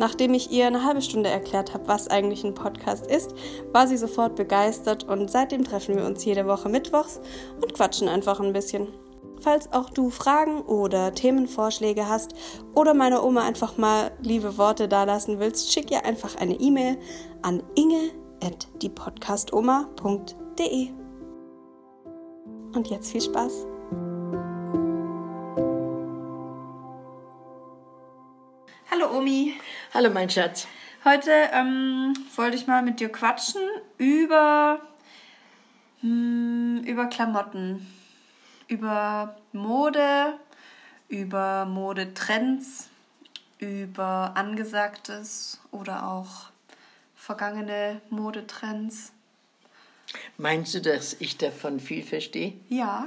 Nachdem ich ihr eine halbe Stunde erklärt habe, was eigentlich ein Podcast ist, war sie sofort begeistert und seitdem treffen wir uns jede Woche mittwochs und quatschen einfach ein bisschen. Falls auch du Fragen oder Themenvorschläge hast oder meiner Oma einfach mal liebe Worte dalassen willst, schick ihr einfach eine E-Mail an inge@diepodcastoma.de. Und jetzt viel Spaß. Hallo Omi. Hallo mein Schatz. Heute ähm, wollte ich mal mit dir quatschen über, hm, über Klamotten, über Mode, über Modetrends, über Angesagtes oder auch vergangene Modetrends. Meinst du, dass ich davon viel verstehe? Ja.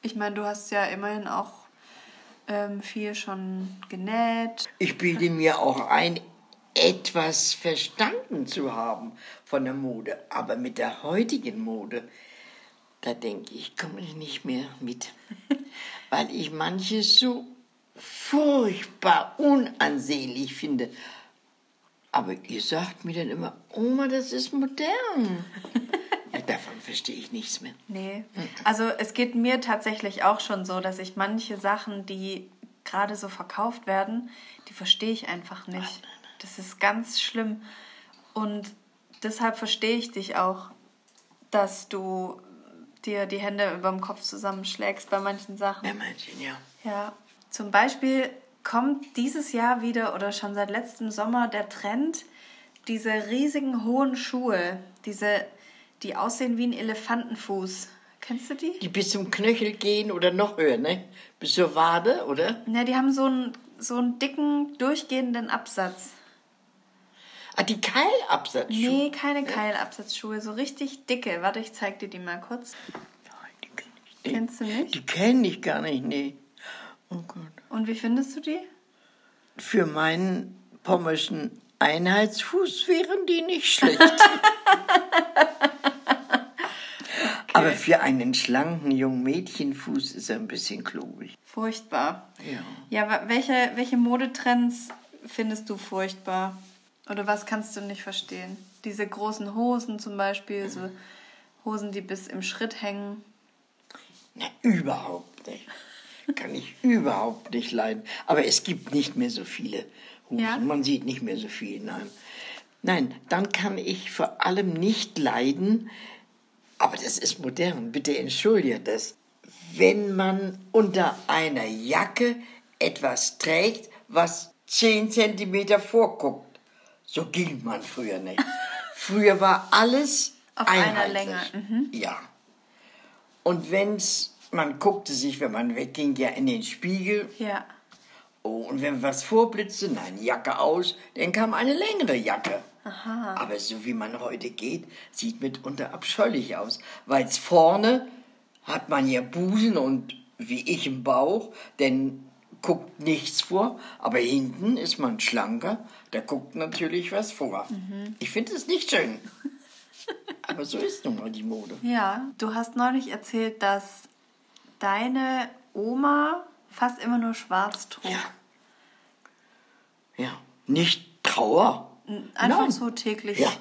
Ich meine, du hast ja immerhin auch ähm, viel schon genäht. Ich bilde mir auch ein, etwas verstanden zu haben von der Mode. Aber mit der heutigen Mode, da denke ich, komme ich nicht mehr mit. Weil ich manches so furchtbar unansehnlich finde. Aber ihr sagt mir dann immer, Oma, das ist modern. Davon verstehe ich nichts mehr. Nee. Also es geht mir tatsächlich auch schon so, dass ich manche Sachen, die gerade so verkauft werden, die verstehe ich einfach nicht. Das ist ganz schlimm. Und deshalb verstehe ich dich auch, dass du dir die Hände über dem Kopf zusammenschlägst bei manchen Sachen. Bei manchen, ja. Ja. Zum Beispiel kommt dieses Jahr wieder oder schon seit letztem Sommer der Trend, diese riesigen hohen Schuhe, diese die aussehen wie ein Elefantenfuß. Kennst du die? Die bis zum Knöchel gehen oder noch höher, ne? Bis zur Wade, oder? Na, die haben so einen, so einen dicken, durchgehenden Absatz. Ah, die Keilabsatzschuhe? Nee, keine Keilabsatzschuhe, so richtig dicke. Warte, ich zeig dir die mal kurz. Nein, die kenn ich nicht. Kennst du nicht? Die kenne ich gar nicht, nee. Oh Gott. Und wie findest du die? Für meinen pommerschen Einheitsfuß wären die nicht schlecht. Aber für einen schlanken jungen Mädchenfuß ist er ein bisschen klobig. Furchtbar. Ja. Ja, welche, welche Modetrends findest du furchtbar? Oder was kannst du nicht verstehen? Diese großen Hosen zum Beispiel, so Hosen, die bis im Schritt hängen. Na, überhaupt nicht. Kann ich überhaupt nicht leiden. Aber es gibt nicht mehr so viele Hosen. Ja? Man sieht nicht mehr so viel, nein. Nein, dann kann ich vor allem nicht leiden, aber das ist modern, bitte entschuldige das. Wenn man unter einer Jacke etwas trägt, was 10 cm vorguckt, so ging man früher nicht. früher war alles auf einer Länge. Mhm. Ja. Und wenn's, man guckte sich, wenn man wegging, ja in den Spiegel. Ja. Oh, und wenn was vorblitzte, nein, Jacke aus, dann kam eine längere Jacke. Aha. Aber so wie man heute geht, sieht mitunter abscheulich aus. Weil vorne hat man ja Busen und wie ich im Bauch, denn guckt nichts vor, aber hinten ist man schlanker, da guckt natürlich was vor. Mhm. Ich finde es nicht schön. aber so ist nun mal die Mode. Ja, du hast neulich erzählt, dass deine Oma fast immer nur schwarz trug. Ja. Ja, nicht Trauer, Einfach Nein. so täglich. Ja,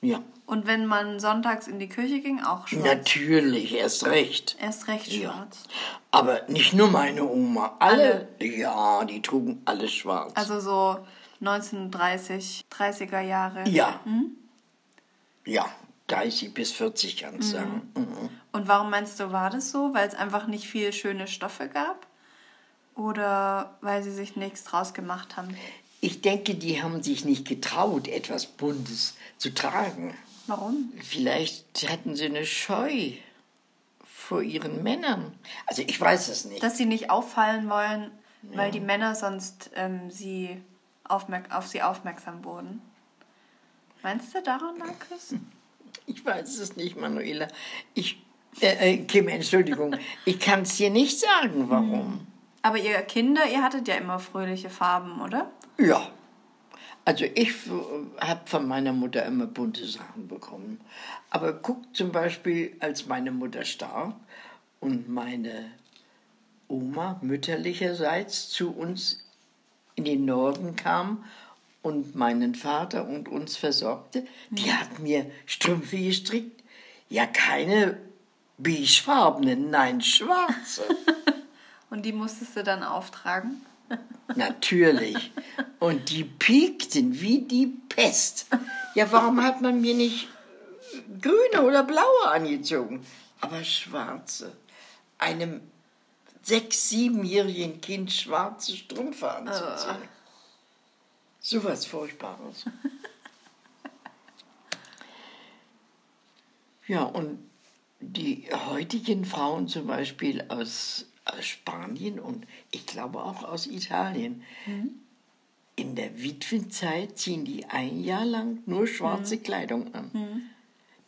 ja. Und wenn man sonntags in die Kirche ging, auch schwarz? Natürlich, erst recht. Erst recht schwarz. Ja. Aber nicht nur meine Oma. Alle, alle, Ja, die trugen alles schwarz. Also so 1930, 30er Jahre. Ja. Hm? Ja, 30 bis 40 kannst du mhm. sagen. Mhm. Und warum meinst du, war das so? Weil es einfach nicht viel schöne Stoffe gab? Oder weil sie sich nichts draus gemacht haben? Ich denke, die haben sich nicht getraut, etwas Buntes zu tragen. Warum? Vielleicht hatten sie eine Scheu vor ihren Männern. Also ich weiß es nicht. Dass sie nicht auffallen wollen, ja. weil die Männer sonst ähm, sie auf sie aufmerksam wurden. Meinst du daran es? Ich weiß es nicht, Manuela. Ich, äh, äh, Kim, Entschuldigung. ich kann es dir nicht sagen, warum. Aber ihr Kinder, ihr hattet ja immer fröhliche Farben, oder? Ja. Also ich habe von meiner Mutter immer bunte Sachen bekommen. Aber guck zum Beispiel, als meine Mutter starb und meine Oma mütterlicherseits zu uns in den Norden kam und meinen Vater und uns versorgte, die hat mir Strümpfe gestrickt. Ja, keine beigefarbenen, nein, schwarze. und die musstest du dann auftragen? Natürlich. Und die piekten wie die Pest. Ja, warum hat man mir nicht grüne oder blaue angezogen? Aber schwarze. Einem sechs-, siebenjährigen Kind schwarze Strümpfe anzuziehen. Oh. So was Furchtbares. ja, und die heutigen Frauen zum Beispiel aus, aus Spanien und ich glaube auch aus Italien, mhm. in der Witwenzeit ziehen die ein Jahr lang nur schwarze mhm. Kleidung an. Mhm.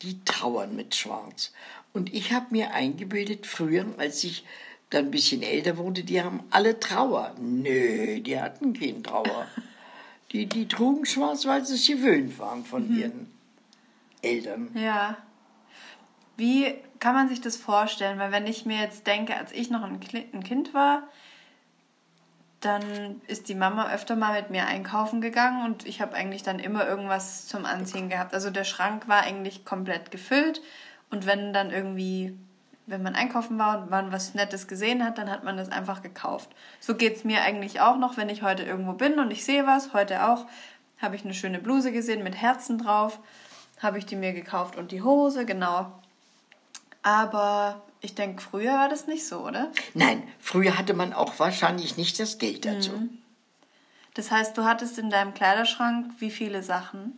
Die trauern mit Schwarz. Und ich habe mir eingebildet, früher, als ich dann ein bisschen älter wurde, die haben alle Trauer. Nö, die hatten keinen Trauer. Die, die trugen schwarz, weil sie es gewöhnt waren von mhm. ihren Eltern. Ja. Wie kann man sich das vorstellen? Weil wenn ich mir jetzt denke, als ich noch ein Kind war, dann ist die Mama öfter mal mit mir einkaufen gegangen und ich habe eigentlich dann immer irgendwas zum Anziehen gehabt. Also der Schrank war eigentlich komplett gefüllt und wenn dann irgendwie wenn man einkaufen war und man was Nettes gesehen hat, dann hat man das einfach gekauft. So geht es mir eigentlich auch noch, wenn ich heute irgendwo bin und ich sehe was. Heute auch habe ich eine schöne Bluse gesehen mit Herzen drauf. Habe ich die mir gekauft und die Hose, genau. Aber ich denke, früher war das nicht so, oder? Nein, früher hatte man auch wahrscheinlich nicht das Geld dazu. Mhm. Das heißt, du hattest in deinem Kleiderschrank wie viele Sachen?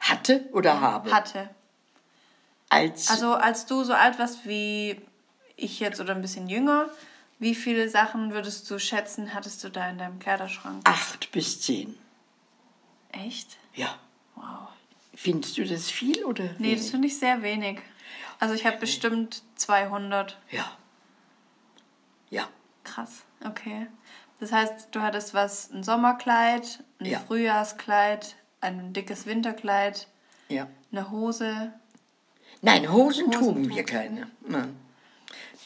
Hatte oder habe? Hatte. Als also als du so alt warst wie ich jetzt oder ein bisschen jünger, wie viele Sachen würdest du schätzen, hattest du da in deinem Kleiderschrank? Acht bis zehn. Echt? Ja. Wow. Findest du das viel oder? Nee, wenig? das finde ich sehr wenig. Also ich habe bestimmt 200. Ja. Ja. Krass, okay. Das heißt, du hattest was, ein Sommerkleid, ein ja. Frühjahrskleid, ein dickes Winterkleid, ja. eine Hose, Nein, Hosen, Hosen trugen wir keine. Nein.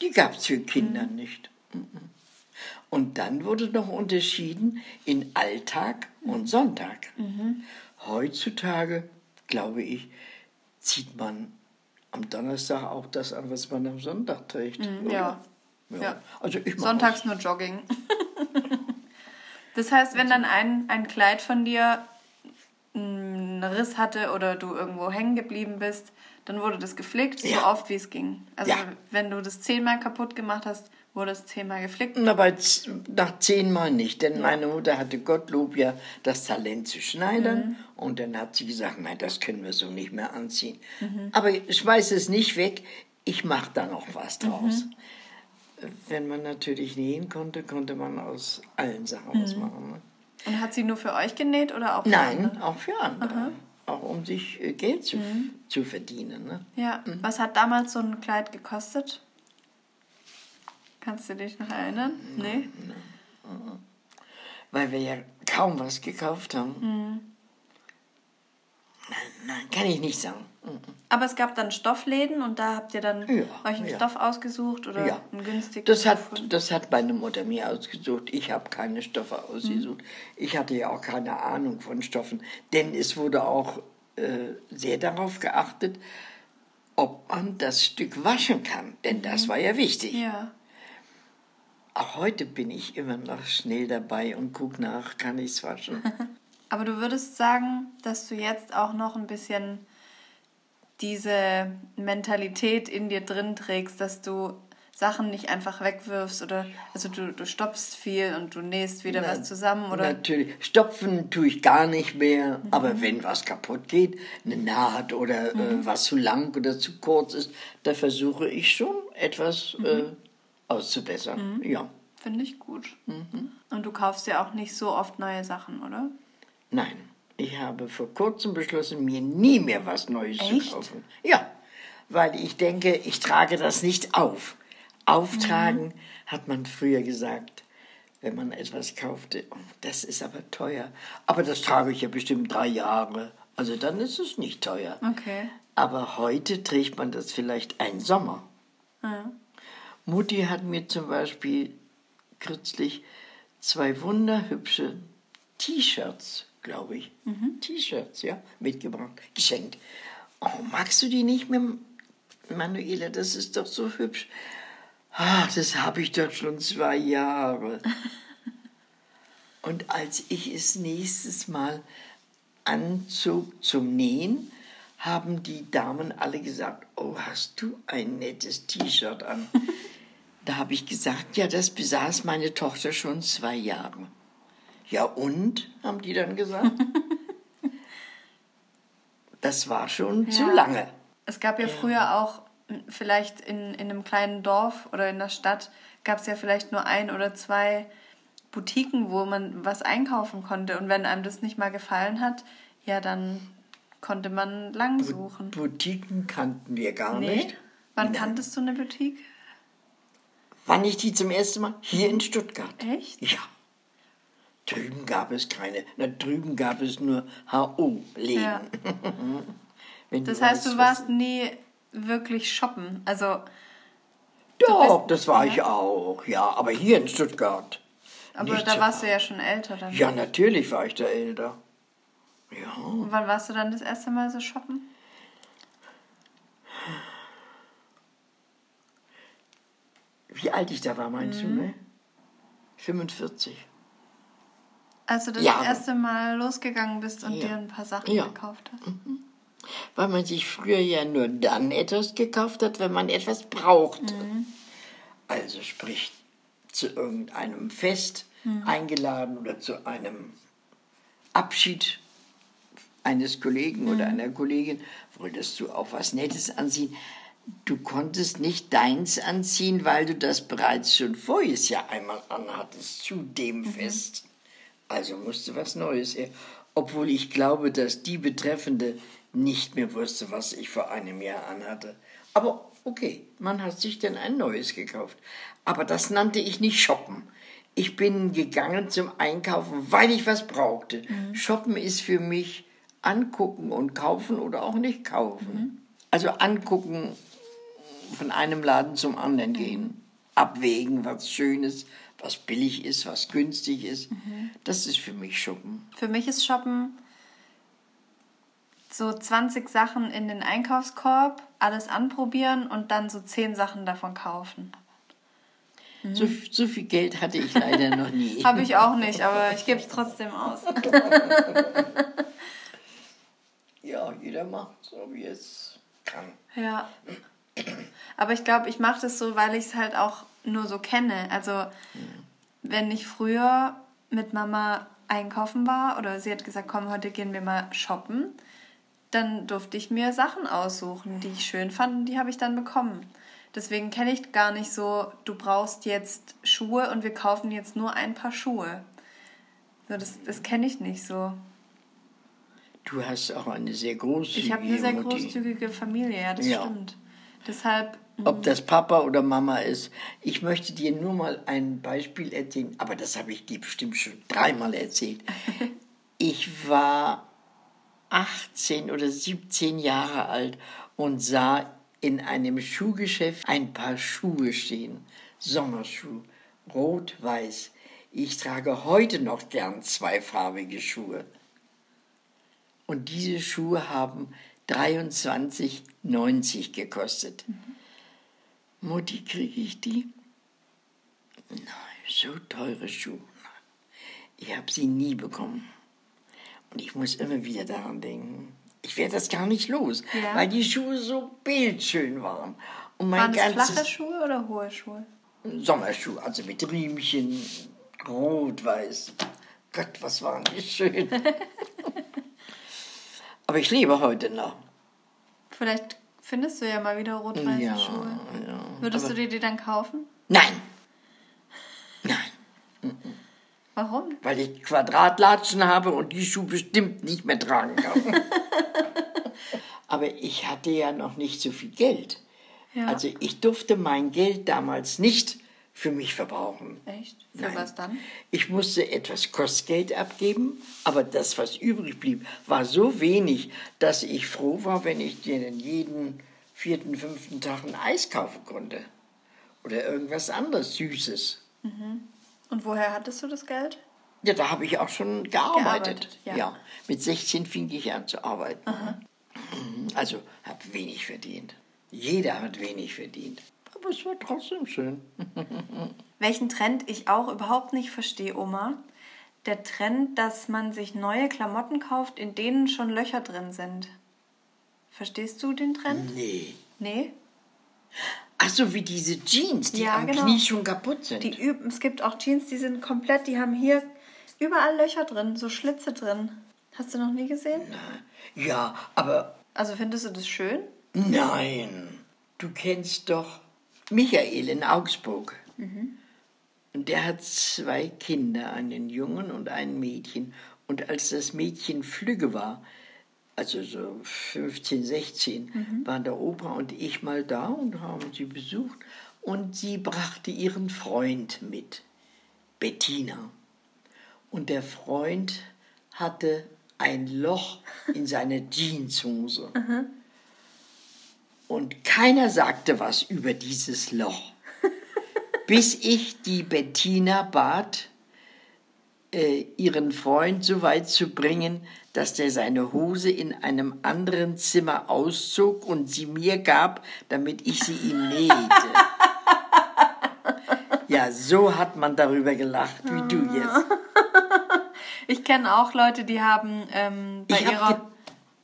Die gab es für Kinder mhm. nicht. Und dann wurde noch unterschieden in Alltag und Sonntag. Mhm. Heutzutage, glaube ich, zieht man am Donnerstag auch das an, was man am Sonntag trägt. Mhm, ja. ja. ja. Also ich Sonntags nur Jogging. das heißt, wenn dann ein, ein Kleid von dir einen Riss hatte oder du irgendwo hängen geblieben bist, dann wurde das geflickt, ja. so oft wie es ging. Also ja. wenn du das zehnmal kaputt gemacht hast, wurde es zehnmal geflickt. Aber nach zehnmal nicht, denn meine Mutter hatte Gottlob ja das Talent zu schneidern mhm. und dann hat sie gesagt, nein, das können wir so nicht mehr anziehen. Mhm. Aber ich weiß es nicht weg, ich mache da noch was draus. Mhm. Wenn man natürlich nähen konnte, konnte man aus allen Sachen was mhm. machen. Ne? Und hat sie nur für euch genäht oder auch für Nein, andere? auch für andere. Aha auch um sich äh, Geld zu, mhm. zu verdienen. Ne? Ja, mhm. was hat damals so ein Kleid gekostet? Kannst du dich noch erinnern? Nee? Weil wir ja kaum was gekauft haben. Mhm. Nein, nein, kann ich nicht sagen. Mhm. Aber es gab dann Stoffläden und da habt ihr dann ja, euch einen ja. Stoff ausgesucht oder ja. einen günstigen? Das hat, das hat meine Mutter mir ausgesucht. Ich habe keine Stoffe ausgesucht. Mhm. Ich hatte ja auch keine Ahnung von Stoffen, denn es wurde auch äh, sehr darauf geachtet, ob man das Stück waschen kann, denn das mhm. war ja wichtig. Ja. Auch heute bin ich immer noch schnell dabei und gucke nach, kann ich es waschen. Aber du würdest sagen, dass du jetzt auch noch ein bisschen diese Mentalität in dir drin trägst, dass du Sachen nicht einfach wegwirfst oder also du, du stopfst viel und du nähst wieder Na, was zusammen oder natürlich stopfen tue ich gar nicht mehr mhm. aber wenn was kaputt geht eine Naht oder äh, mhm. äh, was zu lang oder zu kurz ist da versuche ich schon etwas mhm. äh, auszubessern mhm. ja finde ich gut mhm. und du kaufst ja auch nicht so oft neue Sachen oder nein ich habe vor kurzem beschlossen, mir nie mehr was Neues Echt? zu kaufen. Ja, weil ich denke, ich trage das nicht auf. Auftragen mhm. hat man früher gesagt, wenn man etwas kaufte. Oh, das ist aber teuer. Aber das trage ich ja bestimmt drei Jahre. Also dann ist es nicht teuer. Okay. Aber heute trägt man das vielleicht einen Sommer. Ja. Mutti hat mir zum Beispiel kürzlich zwei wunderhübsche T-Shirts, glaube ich, mhm. T-Shirts, ja, mitgebracht, geschenkt. Oh, magst du die nicht mehr, Manuela? Das ist doch so hübsch. Ach, das habe ich doch schon zwei Jahre. Und als ich es nächstes Mal anzog zum Nähen, haben die Damen alle gesagt, oh, hast du ein nettes T-Shirt an. da habe ich gesagt, ja, das besaß meine Tochter schon zwei Jahre. Ja und, haben die dann gesagt. das war schon ja. zu lange. Es gab ja, ja, früher auch, vielleicht in, in einem kleinen Dorf oder in der Stadt, gab es ja vielleicht nur ein oder zwei Boutiquen, wo man was einkaufen konnte. Und wenn einem das nicht mal gefallen hat, ja, dann konnte man lang suchen. Boutiquen kannten wir gar nee. nicht. Wann Nein. kanntest du eine Boutique? Wann ich die zum ersten Mal? Hier in Stuttgart. Echt? Ja. Drüben gab es keine. Na, drüben gab es nur HO-Läden. Ja. das heißt, weißt, du warst nie wirklich shoppen. Also. Doch, das war ja. ich auch. Ja, aber hier in Stuttgart. Aber Nicht da warst du ja schon älter dann. Ja, natürlich war ich da älter. Ja. Und wann warst du dann das erste Mal so shoppen? Wie alt ich da war, meinst mhm. du, ne? 45. Als du das ja. erste Mal losgegangen bist und ja. dir ein paar Sachen ja. gekauft hast. Mhm. Weil man sich früher ja nur dann etwas gekauft hat, wenn man etwas brauchte. Mhm. Also sprich zu irgendeinem Fest mhm. eingeladen oder zu einem Abschied eines Kollegen mhm. oder einer Kollegin, wolltest du auch was Nettes anziehen. Du konntest nicht deins anziehen, weil du das bereits schon voriges Jahr einmal anhattest zu dem mhm. Fest. Also musste was Neues her. Obwohl ich glaube, dass die Betreffende nicht mehr wusste, was ich vor einem Jahr anhatte. Aber okay, man hat sich dann ein neues gekauft. Aber das nannte ich nicht shoppen. Ich bin gegangen zum Einkaufen, weil ich was brauchte. Mhm. Shoppen ist für mich angucken und kaufen oder auch nicht kaufen. Mhm. Also angucken, von einem Laden zum anderen gehen, abwägen, was schön ist, was billig ist, was günstig ist. Mhm. Das ist für mich Shoppen. Für mich ist Shoppen so 20 Sachen in den Einkaufskorb, alles anprobieren und dann so 10 Sachen davon kaufen. Mhm. So, so viel Geld hatte ich leider noch nie. Habe ich auch nicht, aber ich gebe es trotzdem aus. ja, jeder macht so, wie es kann. Ja. Aber ich glaube, ich mache das so, weil ich es halt auch nur so kenne. Also, mhm. wenn ich früher mit Mama einkaufen war oder sie hat gesagt, komm, heute gehen wir mal shoppen, dann durfte ich mir Sachen aussuchen, die ich schön fand und die habe ich dann bekommen. Deswegen kenne ich gar nicht so, du brauchst jetzt Schuhe und wir kaufen jetzt nur ein paar Schuhe. So, das das kenne ich nicht so. Du hast auch eine sehr großzügige Ich habe eine sehr Mutti. großzügige Familie, ja, das ja. stimmt. Deshalb. Ob hm. das Papa oder Mama ist. Ich möchte dir nur mal ein Beispiel erzählen, aber das habe ich dir bestimmt schon dreimal erzählt. ich war 18 oder 17 Jahre alt und sah in einem Schuhgeschäft ein paar Schuhe stehen. Sommerschuh, rot-weiß. Ich trage heute noch gern zweifarbige Schuhe. Und diese Schuhe haben 23,90 gekostet. Mhm. Mutti, kriege ich die? Nein, so teure Schuhe. Ich habe sie nie bekommen. Und ich muss immer wieder daran denken. Ich werde das gar nicht los, ja. weil die Schuhe so bildschön waren. Und mein waren das flache Schuhe oder hohe Schuhe? Sommerschuhe, also mit Riemchen, rot-weiß. Gott, was waren die schön. Aber ich lebe heute noch. Vielleicht findest du ja mal wieder rot-weiße ja, Schuhe. Ja, Würdest du dir die dann kaufen? Nein. Nein. Warum? Weil ich Quadratlatschen habe und die Schuhe bestimmt nicht mehr tragen kann. Aber ich hatte ja noch nicht so viel Geld. Ja. Also ich durfte mein Geld damals nicht für mich verbrauchen. Echt? Für Nein. was dann? Ich musste etwas Kostgeld abgeben, aber das, was übrig blieb, war so wenig, dass ich froh war, wenn ich dir jeden vierten, fünften Tag ein Eis kaufen konnte. Oder irgendwas anderes Süßes. Mhm. Und woher hattest du das Geld? Ja, da habe ich auch schon gearbeitet. gearbeitet ja. ja. Mit 16 fing ich an zu arbeiten. Aha. Also habe wenig verdient. Jeder hat wenig verdient. Aber es war trotzdem schön. Welchen Trend ich auch überhaupt nicht verstehe, Oma. Der Trend, dass man sich neue Klamotten kauft, in denen schon Löcher drin sind. Verstehst du den Trend? Nee. Nee? Ach so, wie diese Jeans, die ja, am genau. Knie schon kaputt sind. Die, es gibt auch Jeans, die sind komplett, die haben hier überall Löcher drin, so Schlitze drin. Hast du noch nie gesehen? Nein. Ja, aber. Also findest du das schön? Nein. Du kennst doch Michael in Augsburg. Mhm. Und der hat zwei Kinder, einen Jungen und ein Mädchen. Und als das Mädchen flügge war, also so 15, 16, mhm. waren der Opa und ich mal da und haben sie besucht. Und sie brachte ihren Freund mit, Bettina. Und der Freund hatte ein Loch in seiner Jeanshose. Mhm. Und keiner sagte was über dieses Loch, bis ich die Bettina bat, äh, ihren Freund so weit zu bringen, dass der seine Hose in einem anderen Zimmer auszog und sie mir gab, damit ich sie ihm nähte. ja, so hat man darüber gelacht, wie du jetzt. Ich kenne auch Leute, die haben ähm, bei ihrer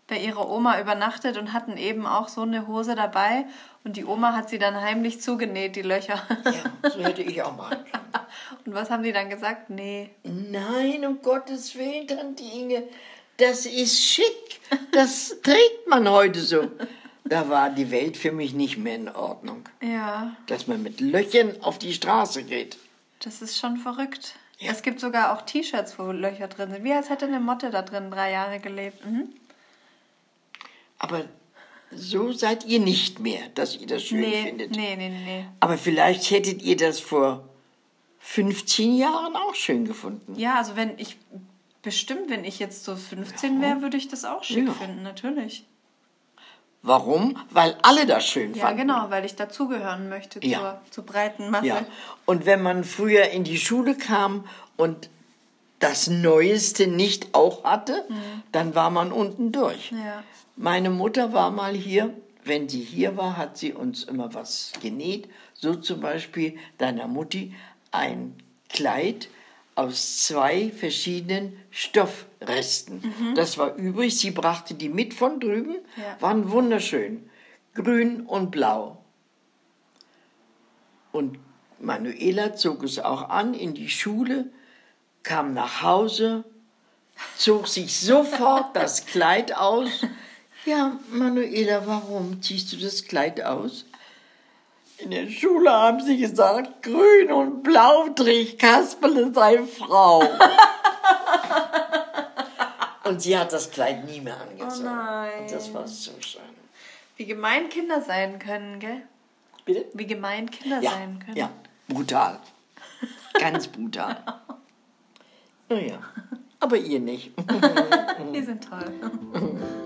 bei ihrer Oma übernachtet und hatten eben auch so eine Hose dabei und die Oma hat sie dann heimlich zugenäht, die Löcher. Ja, so hätte ich auch machen können. Und was haben die dann gesagt? Nee. Nein, um Gottes Willen, Tante Inge, das ist schick. Das trägt man heute so. Da war die Welt für mich nicht mehr in Ordnung. Ja. Dass man mit Löchern auf die Straße geht. Das ist schon verrückt. Ja. Es gibt sogar auch T-Shirts, wo Löcher drin sind. Wie als hätte eine Motte da drin drei Jahre gelebt. Mhm. Aber so seid ihr nicht mehr, dass ihr das schön nee, findet. Nee, nee, nee. Aber vielleicht hättet ihr das vor 15 Jahren auch schön gefunden. Ja, also wenn ich, bestimmt, wenn ich jetzt so 15 ja. wäre, würde ich das auch schick ja. finden, natürlich. Warum? Weil alle das schön ja, fanden. Ja, genau, weil ich dazugehören möchte ja. zur, zur breiten Masse. Ja. Und wenn man früher in die Schule kam und das Neueste nicht auch hatte, mhm. dann war man unten durch. Ja. Meine Mutter war mal hier. Wenn sie hier war, hat sie uns immer was genäht. So zum Beispiel deiner Mutti ein Kleid aus zwei verschiedenen Stoffresten. Mhm. Das war übrig. Sie brachte die mit von drüben. Ja. Waren wunderschön. Grün und blau. Und Manuela zog es auch an in die Schule, kam nach Hause, zog sich sofort das Kleid aus ja, Manuela, warum ziehst du das Kleid aus? In der Schule haben sie gesagt, grün und blau trägt Kasperle sei Frau. und sie hat das Kleid nie mehr angezogen. Oh nein. Und das war so schön. Wie gemein Kinder sein können, gell? Bitte? Wie gemein Kinder ja, sein können. Ja, brutal. Ganz brutal. Naja, aber ihr nicht. Wir sind toll.